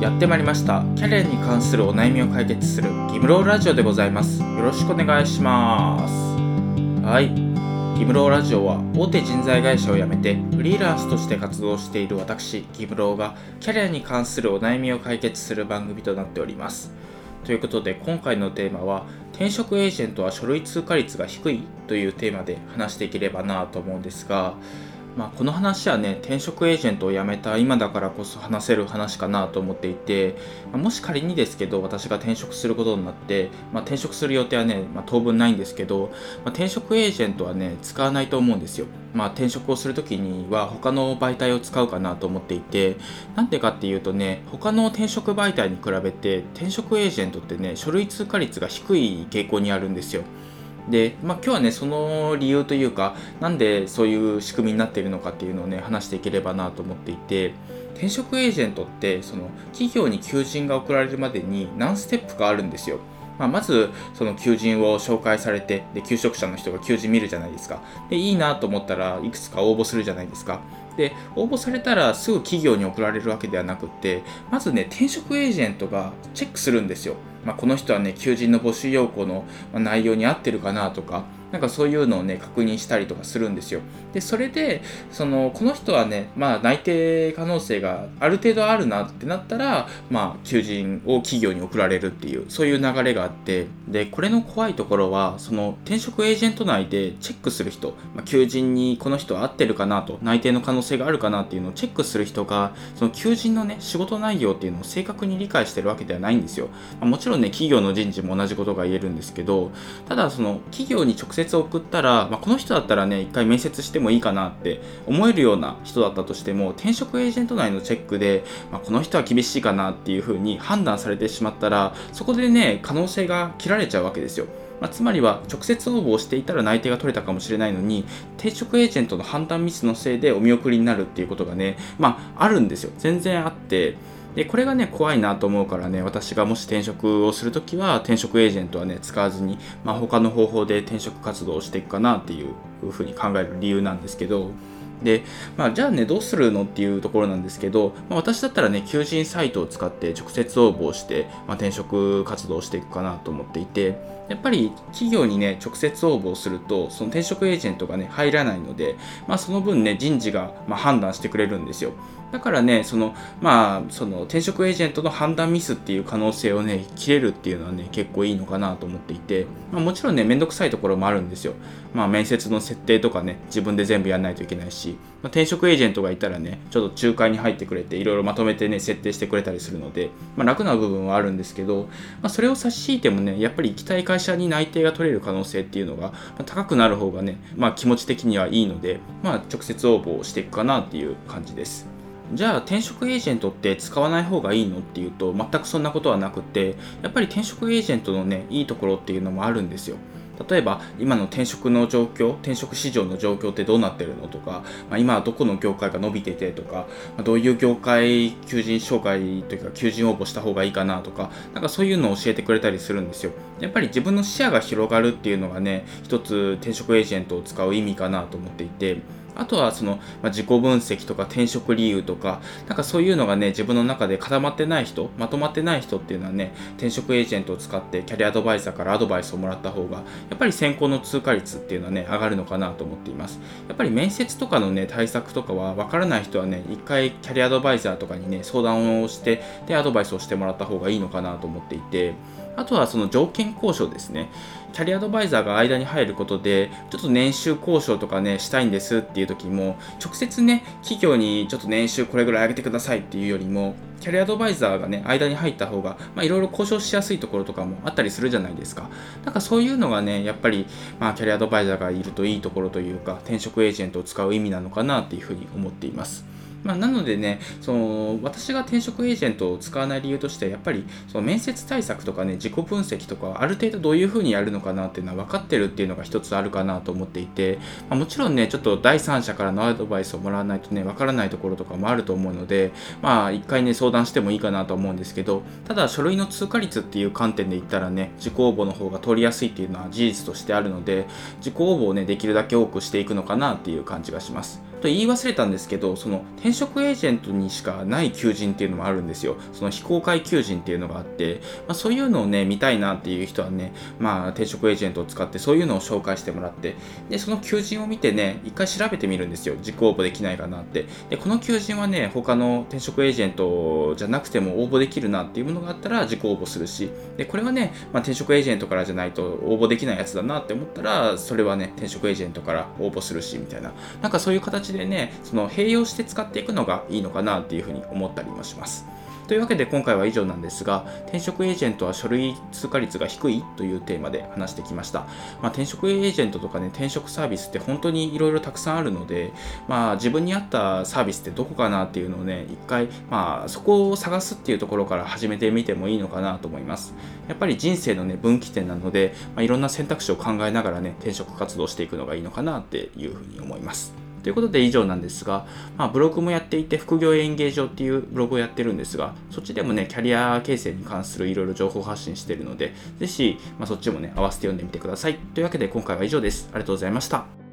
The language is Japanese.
やってまいりました。キャリアに関するお悩みを解決するギムローラジオでございます。よろしくお願いします。はい。ギムローラジオは大手人材会社を辞めてフリーランスとして活動している私ギムローがキャリアに関するお悩みを解決する番組となっております。ということで今回のテーマは転職エージェントは書類通過率が低いというテーマで話していければなと思うんですがまあ、この話はね転職エージェントを辞めた今だからこそ話せる話かなと思っていて、まあ、もし仮にですけど私が転職することになって、まあ、転職する予定はね、ま当分ないんですけど、ま転職エージェントはね使わないと思うんですよ、ま転職をする時には他の媒体を使うかなと思っていてなんでかっていうとね他の転職媒体に比べて転職エージェントってね書類通過率が低い傾向にあるんですよ。で、まあ、今日はねその理由というかなんでそういう仕組みになっているのかっていうのをね話していければなと思っていて転職エージェントってその企業に求人が送られるまでに何ステップかあるんですよ。まあ、まずその求人を紹介されてで求職者の人が求人見るじゃないですか。でいいなと思ったらいくつか応募するじゃないですか。で応募されたらすぐ企業に送られるわけではなくってまずね転職エージェントがチェックするんですよ。まあ、この人はね求人の募集要項の内容に合ってるかなとかなんかそういうのをね確認したりとかするんですよ。でそれでそのこの人はねまあ内定可能性がある程度あるなってなったらまあ求人を企業に送られるっていうそういう流れがあってでこれの怖いところはその転職エージェント内でチェックする人、まあ、求人にこの人は合ってるかなと内定の可能性があるかなっていうのをチェックする人がその求人のね仕事内容っていうのを正確に理解してるわけではないんですよ、まあ、もちろんね企業の人事も同じことが言えるんですけどただその企業に直接送ったら、まあ、この人だったらね一回面接してもいいかなって思えるような人だったとしても転職エージェント内のチェックで、まあ、この人は厳しいかなっていうふうに判断されてしまったらそこでね可能性が切られちゃうわけですよ。まあ、つまりは直接応募をしていたら内定が取れたかもしれないのに転職エージェントの判断ミスのせいでお見送りになるっていうことがねまああるんですよ全然あってでこれがね怖いなと思うからね私がもし転職をするときは転職エージェントはね使わずに、まあ、他の方法で転職活動をしていくかなっていうふうに考える理由なんですけどで、まあ、じゃあね、どうするのっていうところなんですけど、まあ、私だったらね、求人サイトを使って直接応募して、まあ、転職活動をしていくかなと思っていて、やっぱり企業にね、直接応募すると、その転職エージェントがね、入らないので、まあ、その分ね、人事がま判断してくれるんですよ。だからね、その、まあ、その転職エージェントの判断ミスっていう可能性をね、切れるっていうのはね、結構いいのかなと思っていて、まあ、もちろんね、めんどくさいところもあるんですよ。まあ、面接の設定とかね、自分で全部やらないといけないし、まあ、転職エージェントがいたらね、ちょっと仲介に入ってくれて、いろいろまとめてね、設定してくれたりするので、まあ、楽な部分はあるんですけど、まあ、それを差し引いてもね、やっぱり行きたい会社に内定が取れる可能性っていうのが、まあ、高くなる方がね、まあ、気持ち的にはいいので、まあ、直接応募していくかなっていう感じです。じゃあ転職エージェントって使わない方がいいのっていうと全くそんなことはなくてやっぱり転職エージェントのねいいところっていうのもあるんですよ。例えば今の転職の状況転職市場の状況ってどうなってるのとか、まあ、今はどこの業界が伸びててとか、まあ、どういう業界求人紹介というか求人応募した方がいいかなとかなんかそういうのを教えてくれたりするんですよ。やっぱり自分の視野が広がるっていうのがね一つ転職エージェントを使う意味かなと思っていて。あとはその、まあ、自己分析とか転職理由とか、なんかそういうのがね、自分の中で固まってない人、まとまってない人っていうのはね、転職エージェントを使ってキャリアアドバイザーからアドバイスをもらった方が、やっぱり選考の通過率っていうのはね、上がるのかなと思っています。やっぱり面接とかのね、対策とかは分からない人はね、一回キャリアアドバイザーとかにね、相談をして、で、アドバイスをしてもらった方がいいのかなと思っていて、あとはその条件交渉ですね。キャリアアドバイザーが間に入ることで、ちょっと年収交渉とかね、したいんですっていう時も、直接ね、企業にちょっと年収これぐらい上げてくださいっていうよりも、キャリアアドバイザーがね、間に入った方が、まあいろいろ交渉しやすいところとかもあったりするじゃないですか。なんかそういうのがね、やっぱり、まあキャリアアドバイザーがいるといいところというか、転職エージェントを使う意味なのかなっていうふうに思っています。まあ、なのでねその私が転職エージェントを使わない理由としてやっぱりその面接対策とかね自己分析とかある程度どういうふうにやるのかなっていうのは分かってるっていうのが一つあるかなと思っていて、まあ、もちろんねちょっと第三者からのアドバイスをもらわないとね分からないところとかもあると思うのでまあ一回ね相談してもいいかなと思うんですけどただ書類の通過率っていう観点で言ったらね自己応募の方が通りやすいっていうのは事実としてあるので自己応募をねできるだけ多くしていくのかなっていう感じがします。と言い忘れたんですけど、その転職エージェントにしかない求人っていうのもあるんですよ。その非公開求人っていうのがあって、まあ、そういうのをね、見たいなっていう人はね、まあ転職エージェントを使ってそういうのを紹介してもらって、で、その求人を見てね、一回調べてみるんですよ。自己応募できないかなって。で、この求人はね、他の転職エージェントじゃなくても応募できるなっていうものがあったら自己応募するし、で、これはね、まあ、転職エージェントからじゃないと応募できないやつだなって思ったら、それはね、転職エージェントから応募するし、みたいな。なんかそういう形でね、その併用して使っていくのがいいのかなっていうふうに思ったりもします。というわけで今回は以上なんですが、転職エージェントは書類通過率が低いというテーマで話してきました。まあ、転職エージェントとかね、転職サービスって本当にいろいろたくさんあるので、まあ、自分に合ったサービスってどこかなっていうのをね、一回、まあ、そこを探すっていうところから始めてみてもいいのかなと思います。やっぱり人生のね、分岐点なので、まあ、いろんな選択肢を考えながらね、転職活動していくのがいいのかなっていうふうに思います。ということで以上なんですが、まあ、ブログもやっていて、副業演芸場っていうブログをやってるんですが、そっちでもね、キャリア形成に関するいろいろ情報発信してるので、ぜひ、まあ、そっちもね、合わせて読んでみてください。というわけで今回は以上です。ありがとうございました。